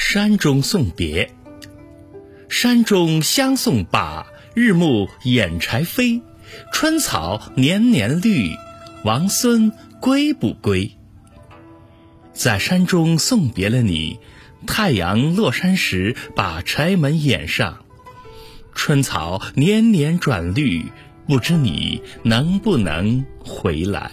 山中送别。山中相送罢日暮掩柴扉春草年年绿王孙归不归？在山中送别了你太阳落山时把柴门掩上。春草年年转绿不知你能不能回来？